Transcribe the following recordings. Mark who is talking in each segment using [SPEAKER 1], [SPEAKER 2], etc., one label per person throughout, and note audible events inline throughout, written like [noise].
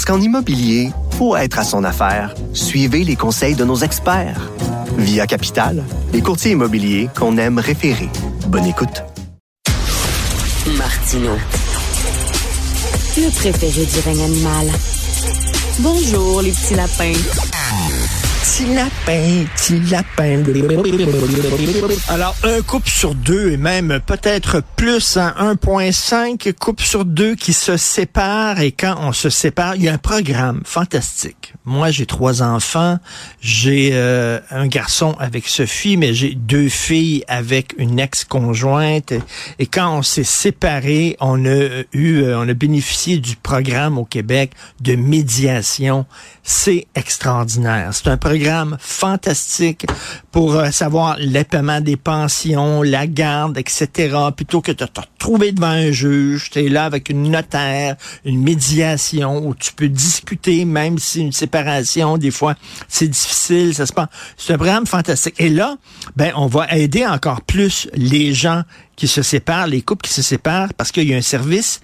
[SPEAKER 1] Parce qu'en immobilier, pour être à son affaire, suivez les conseils de nos experts. Via Capital, les courtiers immobiliers qu'on aime référer. Bonne écoute.
[SPEAKER 2] Martino.
[SPEAKER 3] Le préféré du règne animal.
[SPEAKER 2] Bonjour, les petits lapins.
[SPEAKER 4] Petit lapin, petit lapin. Alors, un couple sur deux, et même peut-être plus, hein, 1,5 couple sur deux qui se séparent. Et quand on se sépare, il y a un programme fantastique. Moi, j'ai trois enfants. J'ai euh, un garçon avec Sophie, mais j'ai deux filles avec une ex-conjointe. Et quand on s'est séparés, on a eu, euh, on a bénéficié du programme au Québec de médiation. C'est extraordinaire. C'est un programme fantastique pour euh, savoir les paiements des pensions, la garde, etc. Plutôt que de te retrouver devant un juge, tu es là avec une notaire, une médiation où tu peux discuter, même si une séparation, des fois, c'est difficile, ça se passe. C'est un programme fantastique. Et là, ben, on va aider encore plus les gens qui se séparent, les couples qui se séparent, parce qu'il y a un service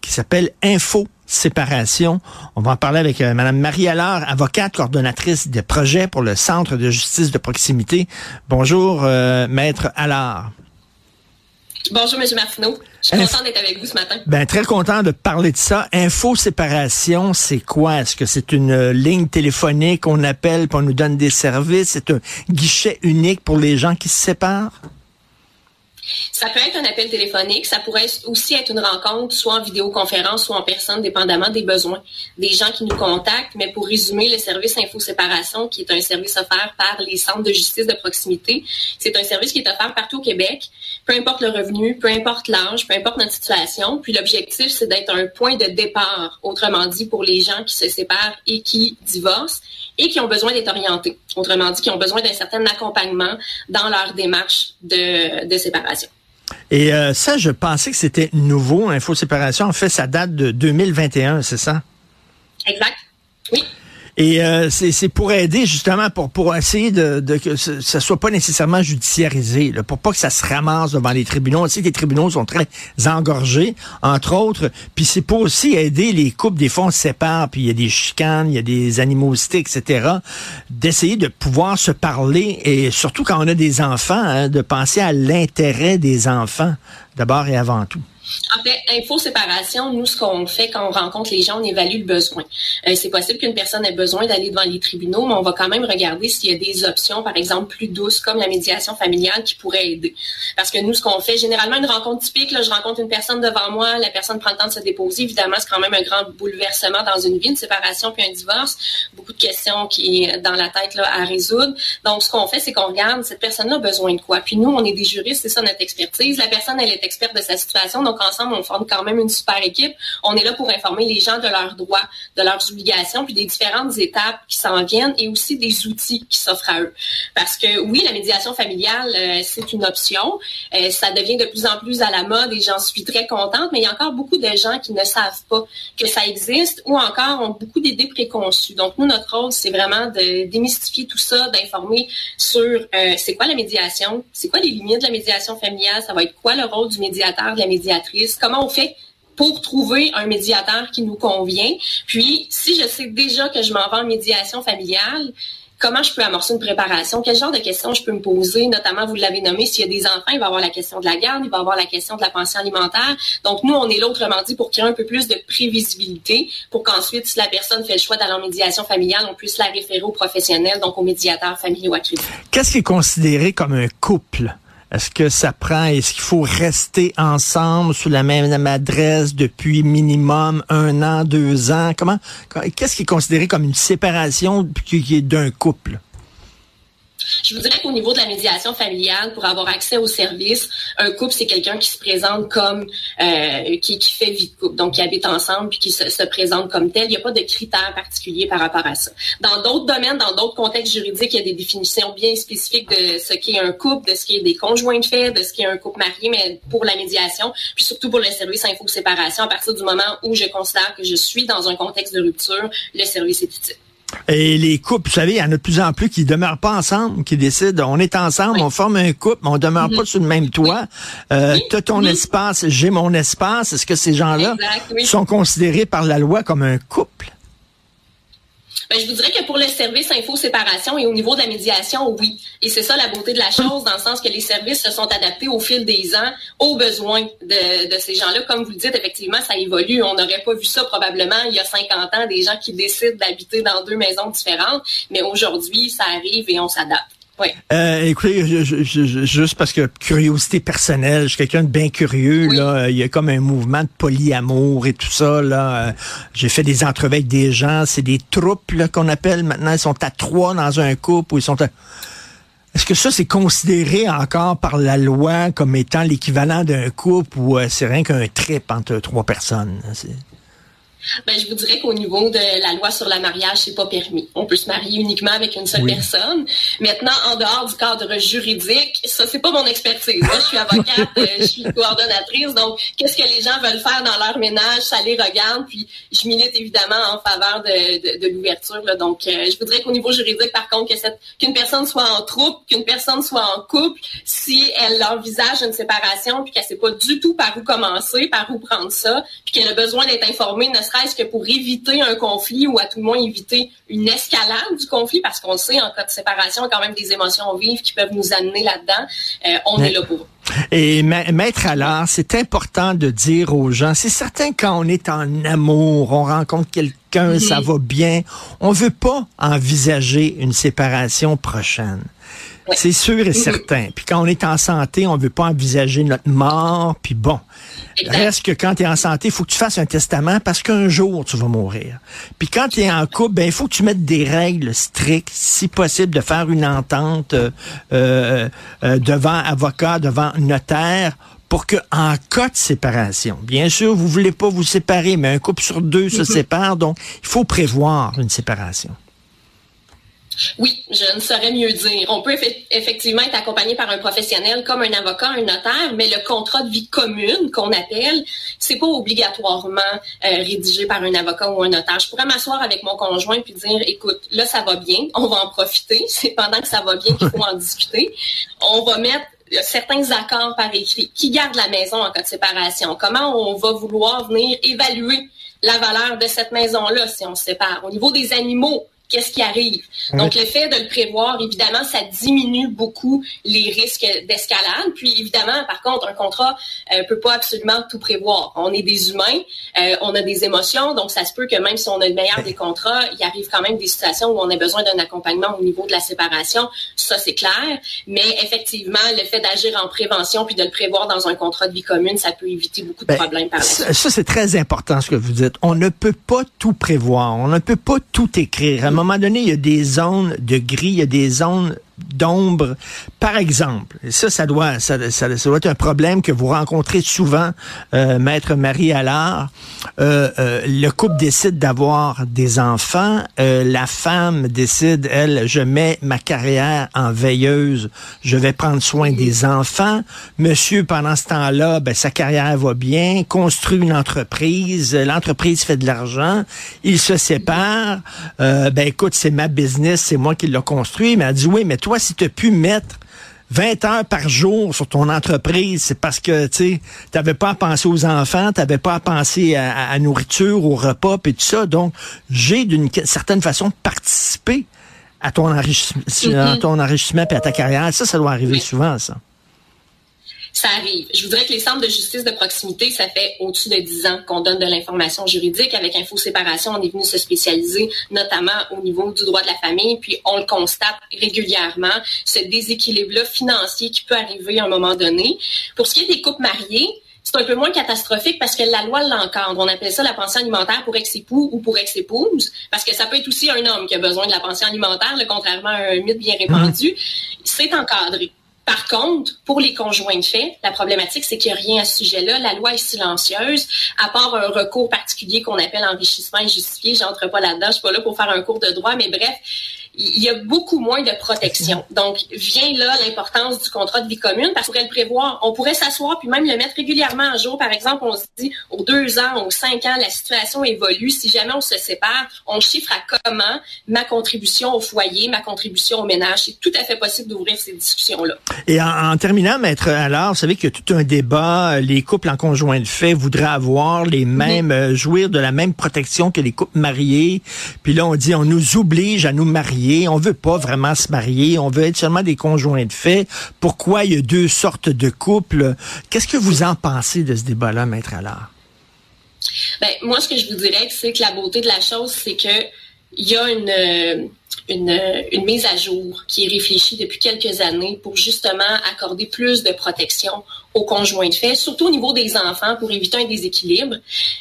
[SPEAKER 4] qui s'appelle Info séparation. On va en parler avec euh, Mme Marie Allard, avocate, coordonnatrice des projets pour le Centre de justice de proximité. Bonjour, euh, Maître Allard.
[SPEAKER 5] Bonjour, M. Martineau. Je suis
[SPEAKER 4] Inf-
[SPEAKER 5] contente d'être avec vous ce matin.
[SPEAKER 4] Ben, très content de parler de ça. Info séparation, c'est quoi? Est-ce que c'est une euh, ligne téléphonique qu'on appelle pour nous donne des services? C'est un guichet unique pour les gens qui se séparent?
[SPEAKER 5] Ça peut être un appel téléphonique, ça pourrait aussi être une rencontre, soit en vidéoconférence, soit en personne, dépendamment des besoins des gens qui nous contactent. Mais pour résumer, le service Info Séparation, qui est un service offert par les centres de justice de proximité, c'est un service qui est offert partout au Québec, peu importe le revenu, peu importe l'âge, peu importe notre situation. Puis l'objectif, c'est d'être un point de départ, autrement dit, pour les gens qui se séparent et qui divorcent et qui ont besoin d'être orientés. Autrement dit, qui ont besoin d'un certain accompagnement dans leur démarche de, de séparation.
[SPEAKER 4] Et euh, ça, je pensais que c'était nouveau, Info séparation. En fait, ça date de 2021, c'est ça?
[SPEAKER 5] Exact. Oui.
[SPEAKER 4] Et euh, c'est pour aider justement pour pour essayer de, que ça soit pas nécessairement judiciarisé, pour pas que ça se ramasse devant les tribunaux. On sait que les tribunaux sont très engorgés, entre autres. Puis c'est pour aussi aider les couples. Des fois, on se sépare, puis il y a des chicanes, il y a des animosités, etc. D'essayer de pouvoir se parler et surtout quand on a des enfants, hein, de penser à l'intérêt des enfants d'abord et avant tout.
[SPEAKER 5] En fait, info séparation, nous, ce qu'on fait quand on rencontre les gens, on évalue le besoin. Euh, c'est possible qu'une personne ait besoin d'aller devant les tribunaux, mais on va quand même regarder s'il y a des options, par exemple, plus douces, comme la médiation familiale, qui pourraient aider. Parce que nous, ce qu'on fait, généralement, une rencontre typique, là, je rencontre une personne devant moi, la personne prend le temps de se déposer. Évidemment, c'est quand même un grand bouleversement dans une vie, une séparation puis un divorce. Beaucoup de questions qui est dans la tête là, à résoudre. Donc, ce qu'on fait, c'est qu'on regarde cette personne-là a besoin de quoi? Puis nous, on est des juristes, c'est ça notre expertise. La personne, elle est experte de sa situation, donc ensemble, on forme quand même une super équipe. On est là pour informer les gens de leurs droits, de leurs obligations, puis des différentes étapes qui s'en viennent et aussi des outils qui s'offrent à eux. Parce que oui, la médiation familiale, euh, c'est une option. Euh, ça devient de plus en plus à la mode et j'en suis très contente, mais il y a encore beaucoup de gens qui ne savent pas que ça existe ou encore ont beaucoup d'idées préconçues. Donc nous, notre rôle, c'est vraiment de démystifier tout ça, d'informer sur euh, c'est quoi la médiation, c'est quoi les limites de la médiation familiale, ça va être quoi le rôle du médiateur, de la médiatrice, comment on fait pour trouver un médiateur qui nous convient. Puis, si je sais déjà que je m'en vais en médiation familiale, comment je peux amorcer une préparation, quel genre de questions je peux me poser, notamment, vous l'avez nommé, s'il y a des enfants, il va y avoir la question de la garde, il va y avoir la question de la pension alimentaire. Donc, nous, on est là, autrement dit, pour créer un peu plus de prévisibilité, pour qu'ensuite, si la personne fait le choix d'aller en médiation familiale, on puisse la référer aux professionnels, donc aux médiateurs familiaux accrédités.
[SPEAKER 4] Qu'est-ce qui est considéré comme un couple? Est-ce que ça prend, est-ce qu'il faut rester ensemble sous la même adresse depuis minimum un an, deux ans? Comment, qu'est-ce qui est considéré comme une séparation qui est d'un couple?
[SPEAKER 5] Je vous dirais qu'au niveau de la médiation familiale, pour avoir accès au service, un couple, c'est quelqu'un qui se présente comme, euh, qui, qui, fait vie de couple, donc qui habite ensemble puis qui se, se présente comme tel. Il n'y a pas de critères particuliers par rapport à ça. Dans d'autres domaines, dans d'autres contextes juridiques, il y a des définitions bien spécifiques de ce qu'est un couple, de ce qui est des conjoints de fait, de ce qui est un couple marié, mais pour la médiation, puis surtout pour le service info-séparation, à partir du moment où je considère que je suis dans un contexte de rupture, le service est utile.
[SPEAKER 4] Et les couples, vous savez, il y en a de plus en plus qui demeurent pas ensemble, qui décident, on est ensemble, on forme un couple, mais on demeure mm-hmm. pas sur le même toit. Euh, tu as ton mm-hmm. espace, j'ai mon espace. Est-ce que ces gens-là sont considérés par la loi comme un couple?
[SPEAKER 5] Ben, je vous dirais que pour le service info-séparation et au niveau de la médiation, oui. Et c'est ça la beauté de la chose, dans le sens que les services se sont adaptés au fil des ans aux besoins de, de ces gens-là. Comme vous le dites, effectivement, ça évolue. On n'aurait pas vu ça probablement il y a 50 ans, des gens qui décident d'habiter dans deux maisons différentes. Mais aujourd'hui, ça arrive et on s'adapte. Oui.
[SPEAKER 4] Euh, écoutez, juste parce que curiosité personnelle, je suis quelqu'un de bien curieux. Là, il y a comme un mouvement de polyamour et tout ça. Là, euh, j'ai fait des entrevues avec des gens. C'est des troupes qu'on appelle maintenant. Ils sont à trois dans un couple ou ils sont. Est-ce que ça c'est considéré encore par la loi comme étant l'équivalent d'un couple ou euh, c'est rien qu'un trip entre trois personnes?
[SPEAKER 5] Ben, je vous dirais qu'au niveau de la loi sur le mariage, c'est pas permis. On peut se marier uniquement avec une seule personne. Maintenant, en dehors du cadre juridique, ça, c'est pas mon expertise. Moi, je suis avocate, euh, je suis coordonnatrice. Donc, qu'est-ce que les gens veulent faire dans leur ménage, ça les regarde. Puis, je milite évidemment en faveur de, de, de l'ouverture. Donc, euh, je voudrais qu'au niveau juridique, par contre, qu'une personne soit en troupe, qu'une personne soit en couple, si elle envisage une séparation, puis qu'elle sait pas du tout par où commencer, par où prendre ça, puis qu'elle a besoin d'être informée, ne serait-ce que pour éviter un conflit ou à tout le moins éviter une escalade du conflit, parce qu'on sait, en cas de séparation, quand même des émotions vives qui peuvent nous amener là-dedans. Euh, on est là pour.
[SPEAKER 4] Et maître alors, c'est important de dire aux gens, c'est certain quand on est en amour, on rencontre quelqu'un, ça va bien, on veut pas envisager une séparation prochaine. C'est sûr et certain. Puis quand on est en santé, on veut pas envisager notre mort. Puis bon, reste que quand tu es en santé, il faut que tu fasses un testament parce qu'un jour, tu vas mourir. Puis quand tu es en couple, ben il faut que tu mettes des règles strictes, si possible, de faire une entente euh, euh, euh, devant avocat, devant notaire pour que, en cas de séparation, bien sûr, vous voulez pas vous séparer, mais un couple sur deux se mm-hmm. sépare, donc il faut prévoir une séparation.
[SPEAKER 5] Oui, je ne saurais mieux dire. On peut effectivement être accompagné par un professionnel comme un avocat, un notaire, mais le contrat de vie commune qu'on appelle, c'est pas obligatoirement euh, rédigé par un avocat ou un notaire. Je pourrais m'asseoir avec mon conjoint puis dire, écoute, là ça va bien, on va en profiter. [laughs] C'est pendant que ça va bien qu'il faut en discuter. On va mettre certains accords par écrit. Qui garde la maison en cas de séparation? Comment on va vouloir venir évaluer la valeur de cette maison-là si on se sépare? Au niveau des animaux, qu'est-ce qui arrive. Donc, le fait de le prévoir, évidemment, ça diminue beaucoup les risques d'escalade. Puis, évidemment, par contre, un contrat euh, peut pas absolument tout prévoir. On est des humains, euh, on a des émotions, donc ça se peut que même si on a le meilleur des contrats, il arrive quand même des situations où on a besoin d'un accompagnement au niveau de la séparation. Ça, c'est clair. Mais effectivement, le fait d'agir en prévention puis de le prévoir dans un contrat de vie commune, ça peut éviter beaucoup de ben, problèmes par la
[SPEAKER 4] suite. Ça, c'est très important ce que vous dites. On ne peut pas tout prévoir. On ne peut pas tout écrire moment donné, il y a des zones de gris, il y a des zones d'ombre. Par exemple, ça, ça doit, ça, doit être un problème que vous rencontrez souvent, euh, Maître Marie Allard. Euh, euh, le couple décide d'avoir des enfants. la femme décide, elle, je mets ma carrière en veilleuse. Je vais prendre soin des enfants. Monsieur, pendant ce temps-là, ben, sa carrière va bien, construit une entreprise. L'entreprise fait de l'argent. Il se sépare. ben, écoute, c'est ma business, c'est moi qui l'ai construit. Mais elle dit, oui, mais toi, si tu as pu mettre 20 heures par jour sur ton entreprise, c'est parce que tu n'avais pas à penser aux enfants, tu n'avais pas à penser à, la nourriture, au repas, et tout ça. Donc, j'ai d'une certaine façon participé à ton enrichissement, à ton enrichissement et à ta carrière. Ça, ça doit arriver souvent, ça
[SPEAKER 5] ça arrive. Je voudrais que les centres de justice de proximité, ça fait au-dessus de 10 ans qu'on donne de l'information juridique. Avec Info Séparation, on est venu se spécialiser notamment au niveau du droit de la famille, puis on le constate régulièrement, ce déséquilibre-là financier qui peut arriver à un moment donné. Pour ce qui est des couples mariés, c'est un peu moins catastrophique parce que la loi l'encadre. On appelle ça la pension alimentaire pour ex-époux ou pour ex-épouse, parce que ça peut être aussi un homme qui a besoin de la pension alimentaire, contrairement à un mythe bien répandu. C'est encadré. Par contre, pour les conjoints de fait, la problématique, c'est qu'il n'y a rien à ce sujet-là. La loi est silencieuse, à part un recours particulier qu'on appelle enrichissement injustifié. J'entre pas là-dedans, je suis pas là pour faire un cours de droit, mais bref, il y a beaucoup moins de protection. Donc, vient là l'importance du contrat de vie commune parce qu'on pourrait le prévoir. On pourrait s'asseoir puis même le mettre régulièrement en jour. Par exemple, on se dit aux deux ans, aux cinq ans, la situation évolue. Si jamais on se sépare, on chiffre à comment ma contribution au foyer, ma contribution au ménage. C'est tout à fait possible d'ouvrir ces discussions-là.
[SPEAKER 4] Et en, terminant, maître, alors, vous savez qu'il y a tout un débat. Les couples en conjoint de fait voudraient avoir les mêmes, euh, jouir de la même protection que les couples mariés. Puis là, on dit, on nous oblige à nous marier on veut pas vraiment se marier, on veut être seulement des conjoints de fait. Pourquoi il y a deux sortes de couples? Qu'est-ce que vous en pensez de ce débat-là, Maître Allard?
[SPEAKER 5] Ben, moi, ce que je vous dirais, c'est que la beauté de la chose, c'est que il y a une, une, une, mise à jour qui est réfléchie depuis quelques années pour justement accorder plus de protection aux conjoints de fait, surtout au niveau des enfants pour éviter un déséquilibre.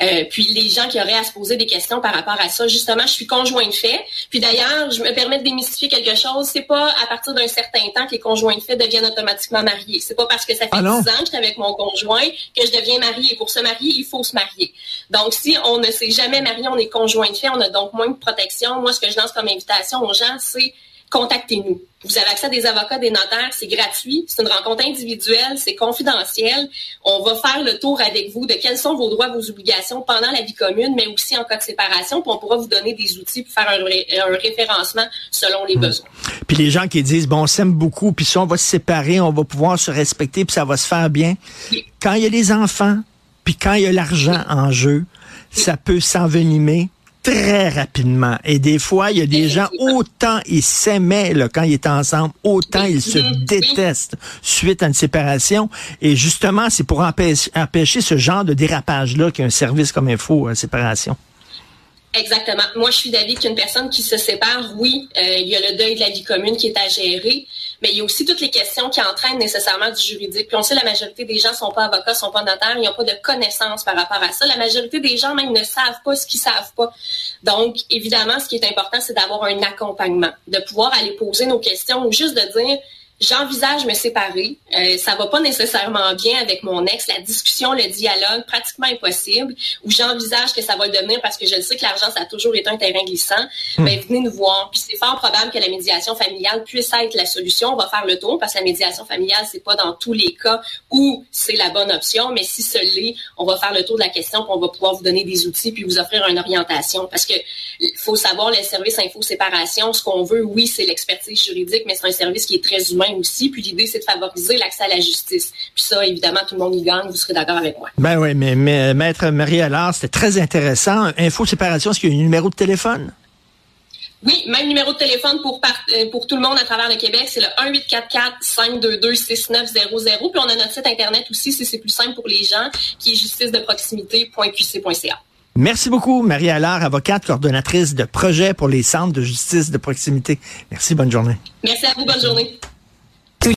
[SPEAKER 5] Euh, puis les gens qui auraient à se poser des questions par rapport à ça, justement, je suis conjoint de fait. Puis d'ailleurs, je me permets de démystifier quelque chose. C'est pas à partir d'un certain temps que les conjoints de fait deviennent automatiquement mariés. C'est pas parce que ça fait ah 10 ans que je suis avec mon conjoint que je deviens mariée. Pour se marier, il faut se marier. Donc si on ne s'est jamais marié, on est conjoint de fait, on a donc moins de protection. Moi, ce que je lance comme invitation aux gens, c'est contactez-nous. Vous avez accès à des avocats, des notaires, c'est gratuit, c'est une rencontre individuelle, c'est confidentiel. On va faire le tour avec vous de quels sont vos droits, vos obligations pendant la vie commune, mais aussi en cas de séparation, puis on pourra vous donner des outils pour faire un, référencement selon les hmm. besoins.
[SPEAKER 4] Puis les gens qui disent, bon, on s'aime beaucoup, puis si on va se séparer, on va pouvoir se respecter, puis ça va se faire bien. Quand il y a les enfants, puis quand il y a l'argent en jeu, ça peut s'envenimer très rapidement. Et des fois, il y a des gens, autant ils s'aimaient quand ils étaient ensemble, autant ils se détestent suite à une séparation. Et justement, c'est pour empêcher, ce genre de dérapage-là qu'un service comme Info euh, Séparation.
[SPEAKER 5] Exactement. Moi, je suis d'avis qu'une personne qui se sépare, oui, euh, il y a le deuil de la vie commune qui est à gérer, mais il y a aussi toutes les questions qui entraînent nécessairement du juridique. Puis on sait la majorité des gens sont pas avocats, sont pas notaires, ils n'ont pas de connaissances par rapport à ça. La majorité des gens même ne savent pas ce qu'ils savent pas. Donc, évidemment, ce qui est important, c'est d'avoir un accompagnement, de pouvoir aller poser nos questions ou juste de dire J'envisage me séparer. Euh, ça va pas nécessairement bien avec mon ex. La discussion, le dialogue, pratiquement impossible. Ou j'envisage que ça va le devenir parce que je le sais que l'argent, ça a toujours été un terrain glissant. Ben, venez nous voir. Puis c'est fort probable que la médiation familiale puisse être la solution. On va faire le tour parce que la médiation familiale, c'est pas dans tous les cas où c'est la bonne option. Mais si ce l'est, on va faire le tour de la question puis on va pouvoir vous donner des outils puis vous offrir une orientation. Parce que faut savoir, le service info séparation, ce qu'on veut, oui, c'est l'expertise juridique, mais c'est un service qui est très humain aussi. Puis l'idée, c'est de favoriser l'accès à la justice. Puis ça, évidemment, tout le monde y gagne. Vous serez d'accord avec moi.
[SPEAKER 4] Ben oui, mais, mais Maître Marie Allard, c'était très intéressant. Info séparation, est-ce qu'il y a un numéro de téléphone?
[SPEAKER 5] Oui, même numéro de téléphone pour, euh, pour tout le monde à travers le Québec, c'est le 1844-522-6900. Puis on a notre site Internet aussi, si c'est plus simple pour les gens, qui est justice de proximité.qc.ca.
[SPEAKER 4] Merci beaucoup, Marie Allard, avocate, coordonnatrice de projet pour les centres de justice de proximité. Merci, bonne journée.
[SPEAKER 5] Merci à vous, bonne journée.